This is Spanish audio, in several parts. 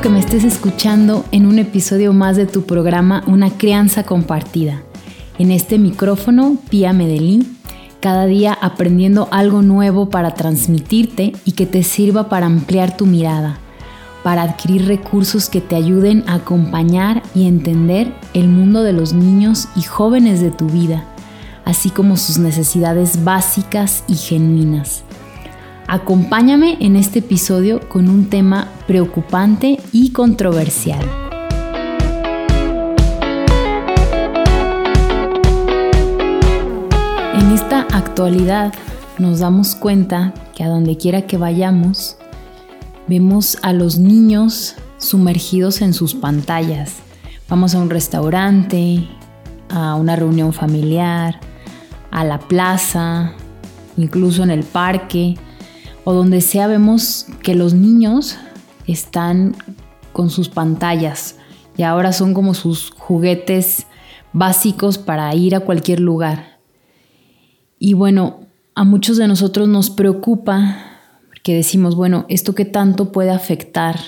que me estés escuchando en un episodio más de tu programa Una crianza compartida. En este micrófono, Pía Medellín, cada día aprendiendo algo nuevo para transmitirte y que te sirva para ampliar tu mirada, para adquirir recursos que te ayuden a acompañar y entender el mundo de los niños y jóvenes de tu vida, así como sus necesidades básicas y genuinas. Acompáñame en este episodio con un tema preocupante y controversial. En esta actualidad nos damos cuenta que a donde quiera que vayamos, vemos a los niños sumergidos en sus pantallas. Vamos a un restaurante, a una reunión familiar, a la plaza, incluso en el parque o donde sea vemos que los niños están con sus pantallas y ahora son como sus juguetes básicos para ir a cualquier lugar. Y bueno, a muchos de nosotros nos preocupa que decimos, bueno, ¿esto qué tanto puede afectar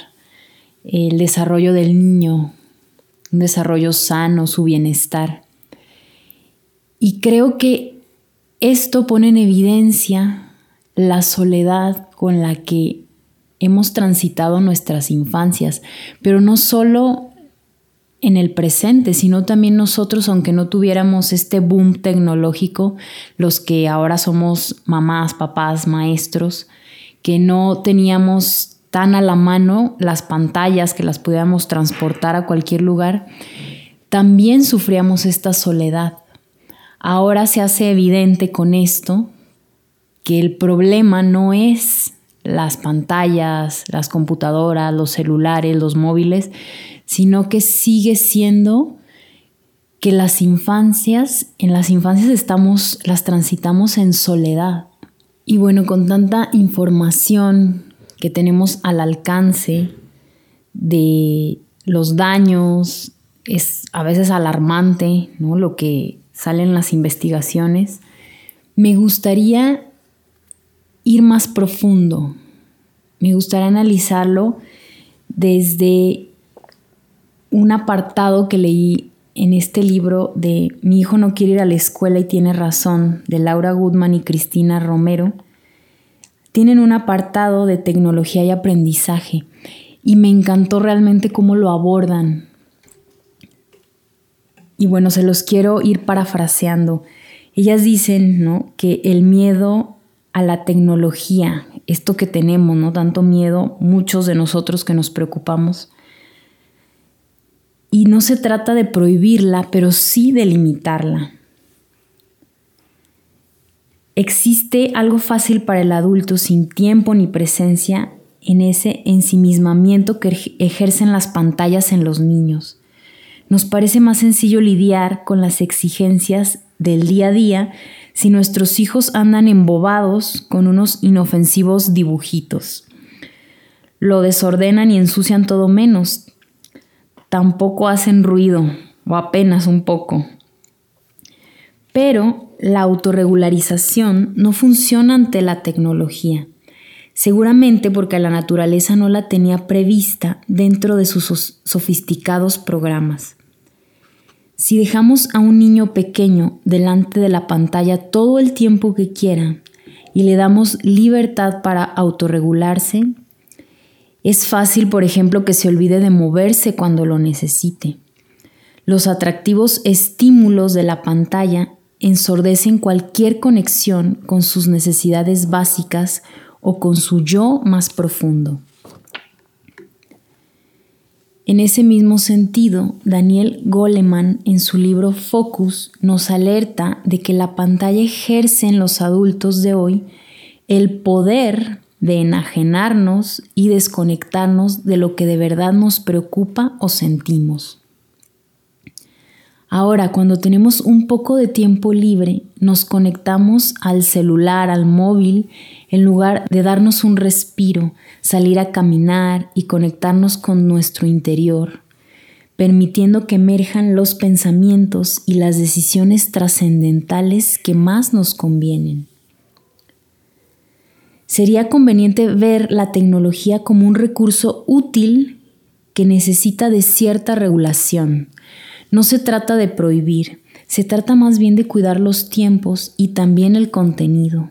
el desarrollo del niño? Un desarrollo sano, su bienestar. Y creo que esto pone en evidencia la soledad con la que hemos transitado nuestras infancias, pero no solo en el presente, sino también nosotros, aunque no tuviéramos este boom tecnológico, los que ahora somos mamás, papás, maestros, que no teníamos tan a la mano las pantallas que las pudiéramos transportar a cualquier lugar, también sufríamos esta soledad. Ahora se hace evidente con esto que el problema no es las pantallas, las computadoras, los celulares, los móviles, sino que sigue siendo que las infancias, en las infancias estamos, las transitamos en soledad. Y bueno, con tanta información que tenemos al alcance de los daños, es a veces alarmante, ¿no? Lo que sale en las investigaciones. Me gustaría ir más profundo. Me gustaría analizarlo desde un apartado que leí en este libro de Mi hijo no quiere ir a la escuela y tiene razón, de Laura Goodman y Cristina Romero. Tienen un apartado de tecnología y aprendizaje y me encantó realmente cómo lo abordan. Y bueno, se los quiero ir parafraseando. Ellas dicen ¿no? que el miedo a la tecnología, esto que tenemos, ¿no? Tanto miedo, muchos de nosotros que nos preocupamos. Y no se trata de prohibirla, pero sí de limitarla. Existe algo fácil para el adulto sin tiempo ni presencia en ese ensimismamiento que ejercen las pantallas en los niños. Nos parece más sencillo lidiar con las exigencias del día a día si nuestros hijos andan embobados con unos inofensivos dibujitos. Lo desordenan y ensucian todo menos. Tampoco hacen ruido, o apenas un poco. Pero la autorregularización no funciona ante la tecnología, seguramente porque la naturaleza no la tenía prevista dentro de sus sofisticados programas. Si dejamos a un niño pequeño delante de la pantalla todo el tiempo que quiera y le damos libertad para autorregularse, es fácil, por ejemplo, que se olvide de moverse cuando lo necesite. Los atractivos estímulos de la pantalla ensordecen cualquier conexión con sus necesidades básicas o con su yo más profundo. En ese mismo sentido, Daniel Goleman en su libro Focus nos alerta de que la pantalla ejerce en los adultos de hoy el poder de enajenarnos y desconectarnos de lo que de verdad nos preocupa o sentimos. Ahora, cuando tenemos un poco de tiempo libre, nos conectamos al celular, al móvil, en lugar de darnos un respiro, salir a caminar y conectarnos con nuestro interior, permitiendo que emerjan los pensamientos y las decisiones trascendentales que más nos convienen. Sería conveniente ver la tecnología como un recurso útil que necesita de cierta regulación. No se trata de prohibir, se trata más bien de cuidar los tiempos y también el contenido.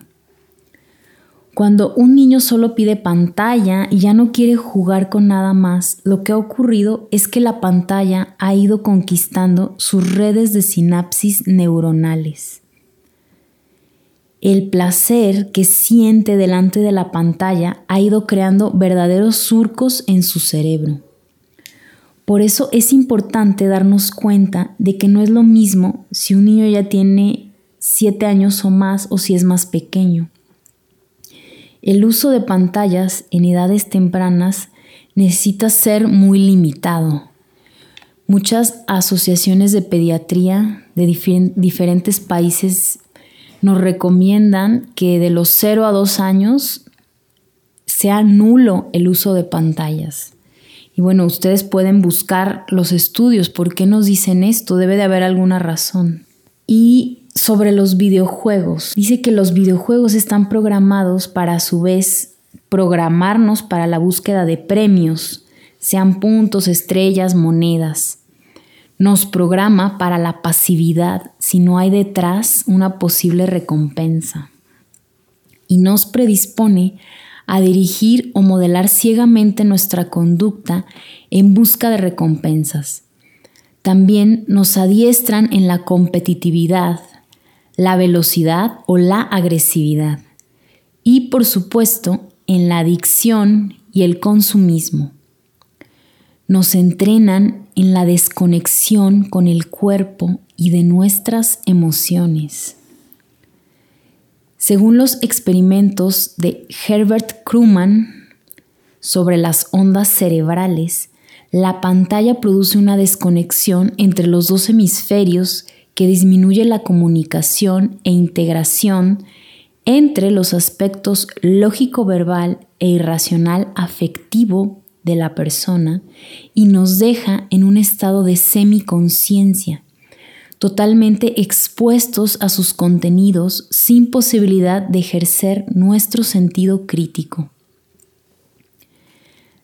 Cuando un niño solo pide pantalla y ya no quiere jugar con nada más, lo que ha ocurrido es que la pantalla ha ido conquistando sus redes de sinapsis neuronales. El placer que siente delante de la pantalla ha ido creando verdaderos surcos en su cerebro. Por eso es importante darnos cuenta de que no es lo mismo si un niño ya tiene 7 años o más o si es más pequeño. El uso de pantallas en edades tempranas necesita ser muy limitado. Muchas asociaciones de pediatría de diferentes países nos recomiendan que de los 0 a 2 años sea nulo el uso de pantallas. Y bueno, ustedes pueden buscar los estudios, ¿por qué nos dicen esto? Debe de haber alguna razón. Y sobre los videojuegos. Dice que los videojuegos están programados para a su vez programarnos para la búsqueda de premios, sean puntos, estrellas, monedas. Nos programa para la pasividad si no hay detrás una posible recompensa. Y nos predispone a dirigir o modelar ciegamente nuestra conducta en busca de recompensas. También nos adiestran en la competitividad, la velocidad o la agresividad. Y por supuesto, en la adicción y el consumismo. Nos entrenan en la desconexión con el cuerpo y de nuestras emociones. Según los experimentos de Herbert Kruman sobre las ondas cerebrales, la pantalla produce una desconexión entre los dos hemisferios que disminuye la comunicación e integración entre los aspectos lógico-verbal e irracional afectivo de la persona y nos deja en un estado de semiconciencia, totalmente expuestos a sus contenidos sin posibilidad de ejercer nuestro sentido crítico.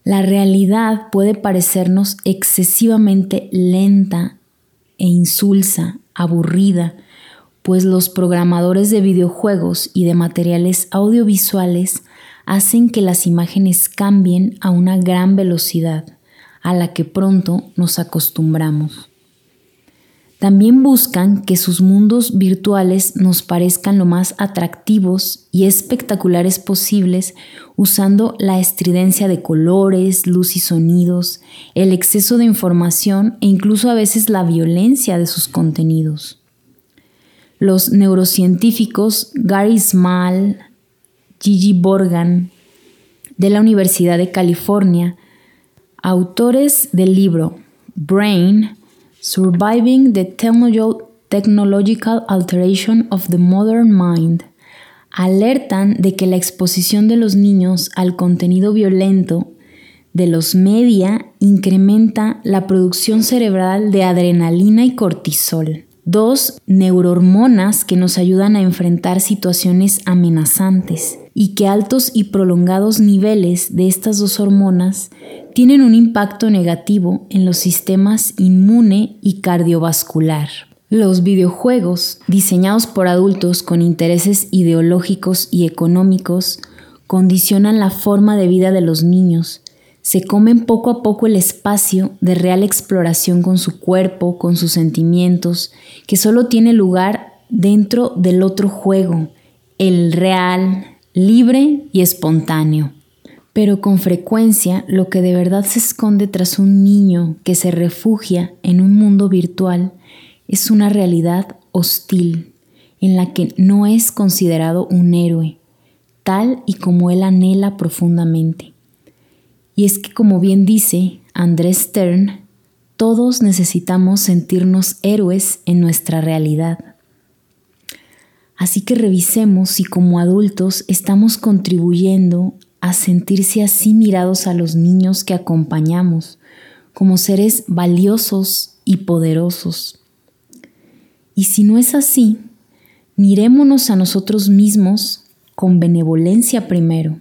La realidad puede parecernos excesivamente lenta e insulsa aburrida, pues los programadores de videojuegos y de materiales audiovisuales hacen que las imágenes cambien a una gran velocidad, a la que pronto nos acostumbramos. También buscan que sus mundos virtuales nos parezcan lo más atractivos y espectaculares posibles usando la estridencia de colores, luz y sonidos, el exceso de información e incluso a veces la violencia de sus contenidos. Los neurocientíficos Gary Small, Gigi Borgan, de la Universidad de California, autores del libro Brain, Surviving the Technological Alteration of the Modern Mind, alertan de que la exposición de los niños al contenido violento de los media incrementa la producción cerebral de adrenalina y cortisol, dos neurohormonas que nos ayudan a enfrentar situaciones amenazantes y que altos y prolongados niveles de estas dos hormonas tienen un impacto negativo en los sistemas inmune y cardiovascular. Los videojuegos, diseñados por adultos con intereses ideológicos y económicos, condicionan la forma de vida de los niños, se comen poco a poco el espacio de real exploración con su cuerpo, con sus sentimientos, que solo tiene lugar dentro del otro juego, el real, libre y espontáneo. Pero con frecuencia lo que de verdad se esconde tras un niño que se refugia en un mundo virtual es una realidad hostil, en la que no es considerado un héroe, tal y como él anhela profundamente. Y es que como bien dice Andrés Stern, todos necesitamos sentirnos héroes en nuestra realidad. Así que revisemos si como adultos estamos contribuyendo a sentirse así mirados a los niños que acompañamos, como seres valiosos y poderosos. Y si no es así, mirémonos a nosotros mismos con benevolencia primero.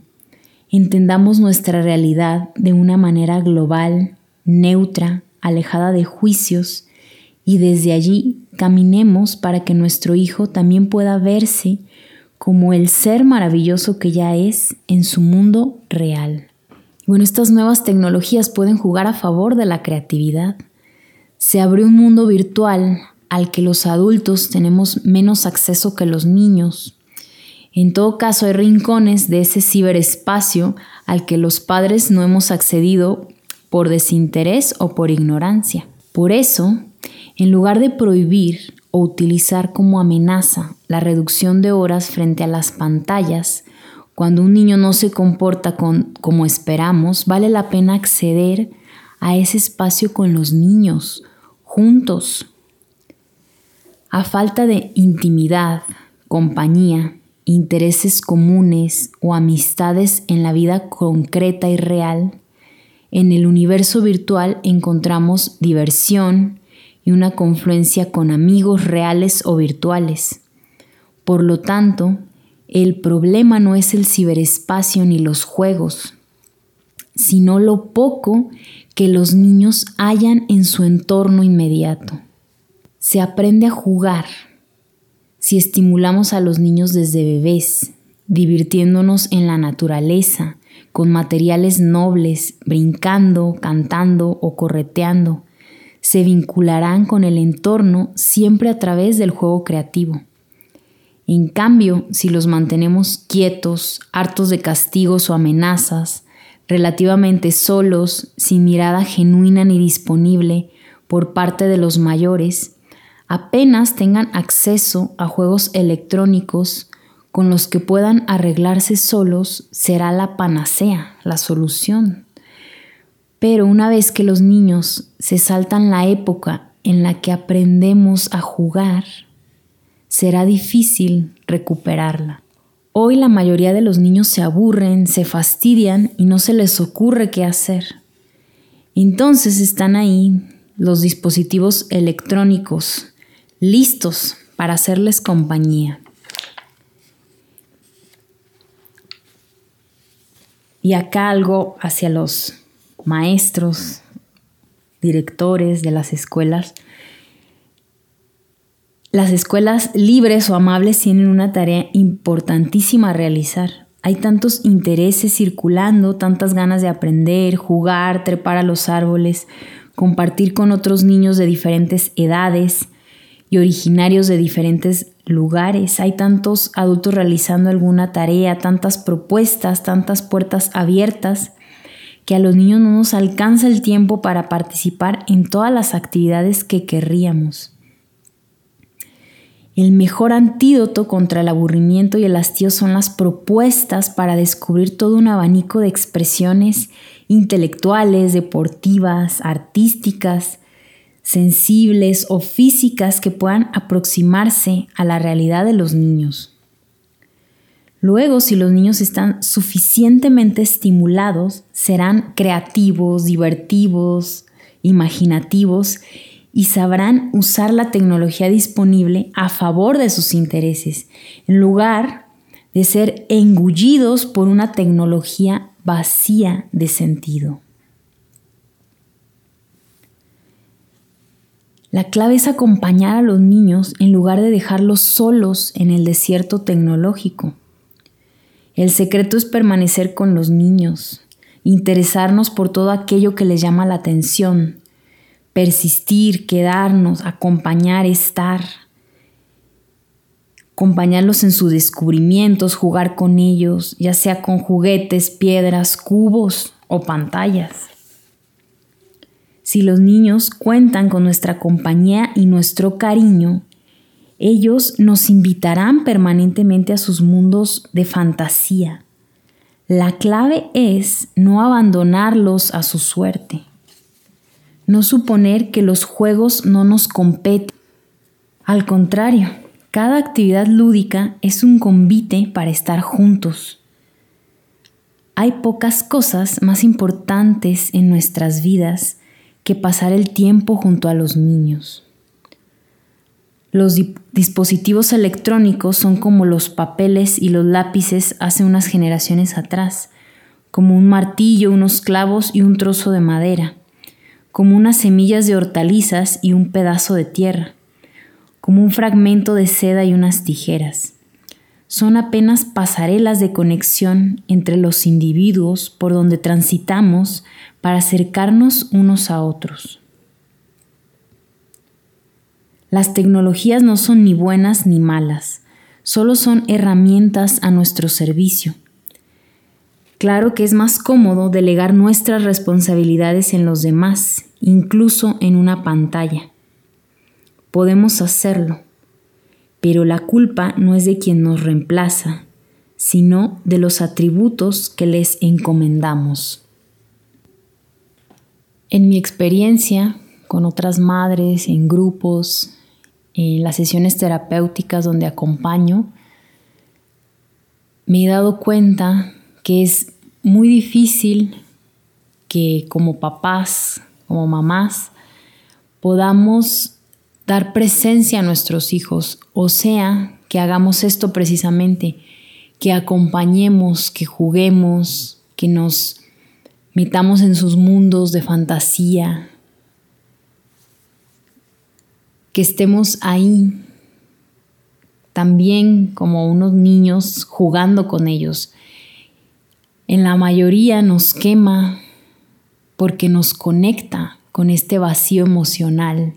Entendamos nuestra realidad de una manera global, neutra, alejada de juicios, y desde allí caminemos para que nuestro Hijo también pueda verse como el ser maravilloso que ya es en su mundo real. Bueno, estas nuevas tecnologías pueden jugar a favor de la creatividad. Se abrió un mundo virtual al que los adultos tenemos menos acceso que los niños. En todo caso, hay rincones de ese ciberespacio al que los padres no hemos accedido por desinterés o por ignorancia. Por eso, en lugar de prohibir o utilizar como amenaza la reducción de horas frente a las pantallas, cuando un niño no se comporta como esperamos, vale la pena acceder a ese espacio con los niños, juntos. A falta de intimidad, compañía, intereses comunes o amistades en la vida concreta y real, en el universo virtual encontramos diversión y una confluencia con amigos reales o virtuales. Por lo tanto, el problema no es el ciberespacio ni los juegos, sino lo poco que los niños hallan en su entorno inmediato. Se aprende a jugar si estimulamos a los niños desde bebés, divirtiéndonos en la naturaleza, con materiales nobles, brincando, cantando o correteando, se vincularán con el entorno siempre a través del juego creativo. En cambio, si los mantenemos quietos, hartos de castigos o amenazas, relativamente solos, sin mirada genuina ni disponible por parte de los mayores, apenas tengan acceso a juegos electrónicos con los que puedan arreglarse solos, será la panacea, la solución. Pero una vez que los niños se saltan la época en la que aprendemos a jugar, será difícil recuperarla. Hoy la mayoría de los niños se aburren, se fastidian y no se les ocurre qué hacer. Entonces están ahí los dispositivos electrónicos listos para hacerles compañía. Y acá algo hacia los maestros, directores de las escuelas, las escuelas libres o amables tienen una tarea importantísima a realizar. Hay tantos intereses circulando, tantas ganas de aprender, jugar, trepar a los árboles, compartir con otros niños de diferentes edades y originarios de diferentes lugares. Hay tantos adultos realizando alguna tarea, tantas propuestas, tantas puertas abiertas, que a los niños no nos alcanza el tiempo para participar en todas las actividades que querríamos. El mejor antídoto contra el aburrimiento y el hastío son las propuestas para descubrir todo un abanico de expresiones intelectuales, deportivas, artísticas, sensibles o físicas que puedan aproximarse a la realidad de los niños. Luego, si los niños están suficientemente estimulados, serán creativos, divertidos, imaginativos y sabrán usar la tecnología disponible a favor de sus intereses, en lugar de ser engullidos por una tecnología vacía de sentido. La clave es acompañar a los niños en lugar de dejarlos solos en el desierto tecnológico. El secreto es permanecer con los niños, interesarnos por todo aquello que les llama la atención, persistir, quedarnos, acompañar, estar, acompañarlos en sus descubrimientos, jugar con ellos, ya sea con juguetes, piedras, cubos o pantallas. Si los niños cuentan con nuestra compañía y nuestro cariño, ellos nos invitarán permanentemente a sus mundos de fantasía. La clave es no abandonarlos a su suerte no suponer que los juegos no nos competen. Al contrario, cada actividad lúdica es un convite para estar juntos. Hay pocas cosas más importantes en nuestras vidas que pasar el tiempo junto a los niños. Los dispositivos electrónicos son como los papeles y los lápices hace unas generaciones atrás, como un martillo, unos clavos y un trozo de madera como unas semillas de hortalizas y un pedazo de tierra, como un fragmento de seda y unas tijeras. Son apenas pasarelas de conexión entre los individuos por donde transitamos para acercarnos unos a otros. Las tecnologías no son ni buenas ni malas, solo son herramientas a nuestro servicio. Claro que es más cómodo delegar nuestras responsabilidades en los demás, incluso en una pantalla. Podemos hacerlo, pero la culpa no es de quien nos reemplaza, sino de los atributos que les encomendamos. En mi experiencia con otras madres, en grupos, en las sesiones terapéuticas donde acompaño, me he dado cuenta que es muy difícil que como papás, como mamás, podamos dar presencia a nuestros hijos, o sea, que hagamos esto precisamente, que acompañemos, que juguemos, que nos metamos en sus mundos de fantasía, que estemos ahí también como unos niños jugando con ellos, en la mayoría nos quema porque nos conecta con este vacío emocional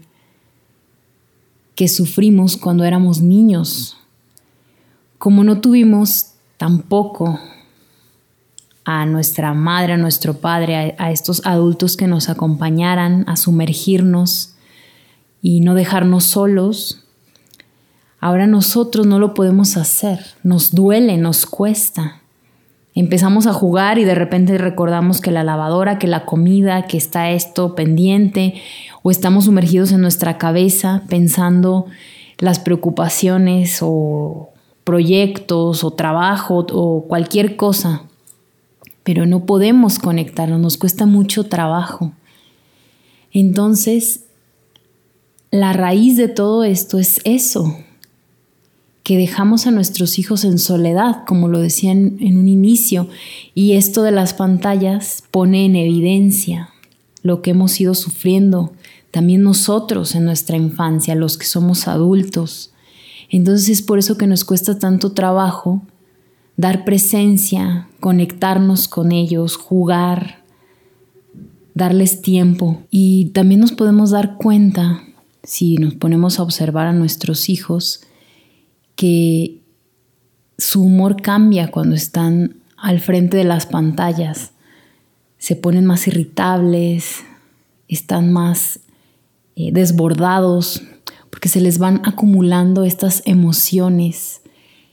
que sufrimos cuando éramos niños. Como no tuvimos tampoco a nuestra madre, a nuestro padre, a, estos adultos que nos acompañaran a sumergirnos y no dejarnos solos, ahora nosotros no lo podemos hacer, nos duele, nos cuesta. Empezamos a jugar y de repente recordamos que la lavadora, que la comida, que está esto pendiente, o estamos sumergidos en nuestra cabeza pensando las preocupaciones o proyectos o trabajo o cualquier cosa, pero no podemos conectarnos, nos cuesta mucho trabajo. Entonces, la raíz de todo esto es eso, que dejamos a nuestros hijos en soledad, como lo decían en un inicio, y esto de las pantallas pone en evidencia lo que hemos ido sufriendo, también nosotros en nuestra infancia, los que somos adultos. Entonces es por eso que nos cuesta tanto trabajo dar presencia, conectarnos con ellos, jugar, darles tiempo. Y también nos podemos dar cuenta, si nos ponemos a observar a nuestros hijos, que su humor cambia cuando están al frente de las pantallas. Se ponen más irritables, están más eh, desbordados, porque se les van acumulando estas emociones,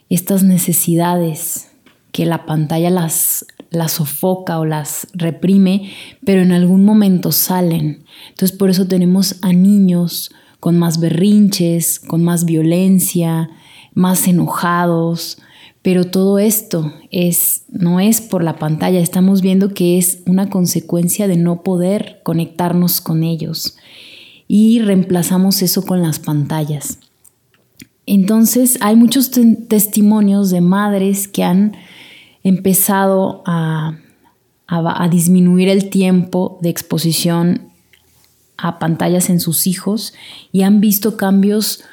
estas necesidades que la pantalla las, las sofoca o las reprime, pero en algún momento salen. Entonces por eso tenemos a niños con más berrinches, con más violencia, más enojados, pero todo esto es no es por la pantalla, estamos viendo que es una consecuencia de no poder conectarnos con ellos. Y reemplazamos eso con las pantallas. Entonces hay muchos testimonios de madres que han empezado a, a disminuir el tiempo de exposición a pantallas en sus hijos y han visto cambios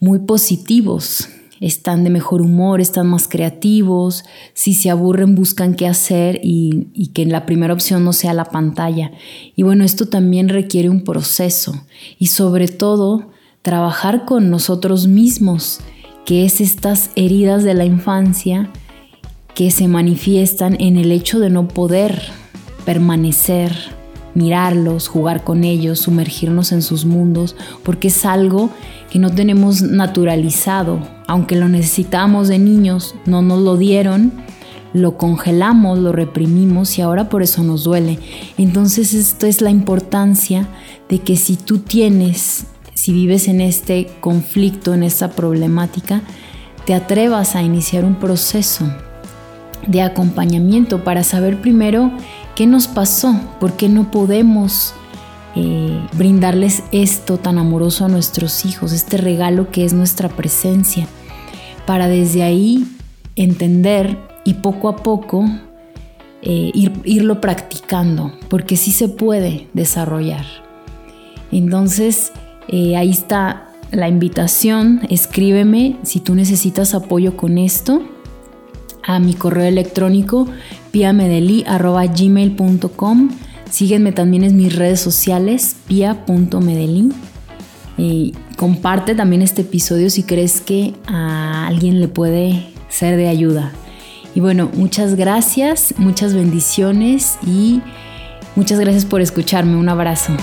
muy positivos. Están de mejor humor, están más creativos, si se aburren buscan qué hacer y, y que la primera opción no sea la pantalla. Y bueno, esto también requiere un proceso y sobre todo trabajar con nosotros mismos, que es estas heridas de la infancia que se manifiestan en el hecho de no poder permanecer, mirarlos, jugar con ellos, sumergirnos en sus mundos, porque es algo que no tenemos naturalizado, aunque lo necesitamos de niños, no nos lo dieron, lo congelamos, lo reprimimos y ahora por eso nos duele. Entonces esto es la importancia de que si tú tienes, si vives en este conflicto, en esta problemática, te atrevas a iniciar un proceso de acompañamiento para saber primero qué nos pasó, por qué no podemos eh, brindarles esto tan amoroso a nuestros hijos, este regalo que es nuestra presencia, para desde ahí entender y poco a poco eh, irlo practicando, porque sí se puede desarrollar. Entonces, eh, ahí está la invitación, escríbeme si tú necesitas apoyo con esto a mi correo electrónico piamedeli.gmail.com Sígueme también en mis redes sociales, pia.medellín. Y comparte también este episodio si crees que a alguien le puede ser de ayuda. Y bueno, muchas gracias, muchas bendiciones y muchas gracias por escucharme. Un abrazo.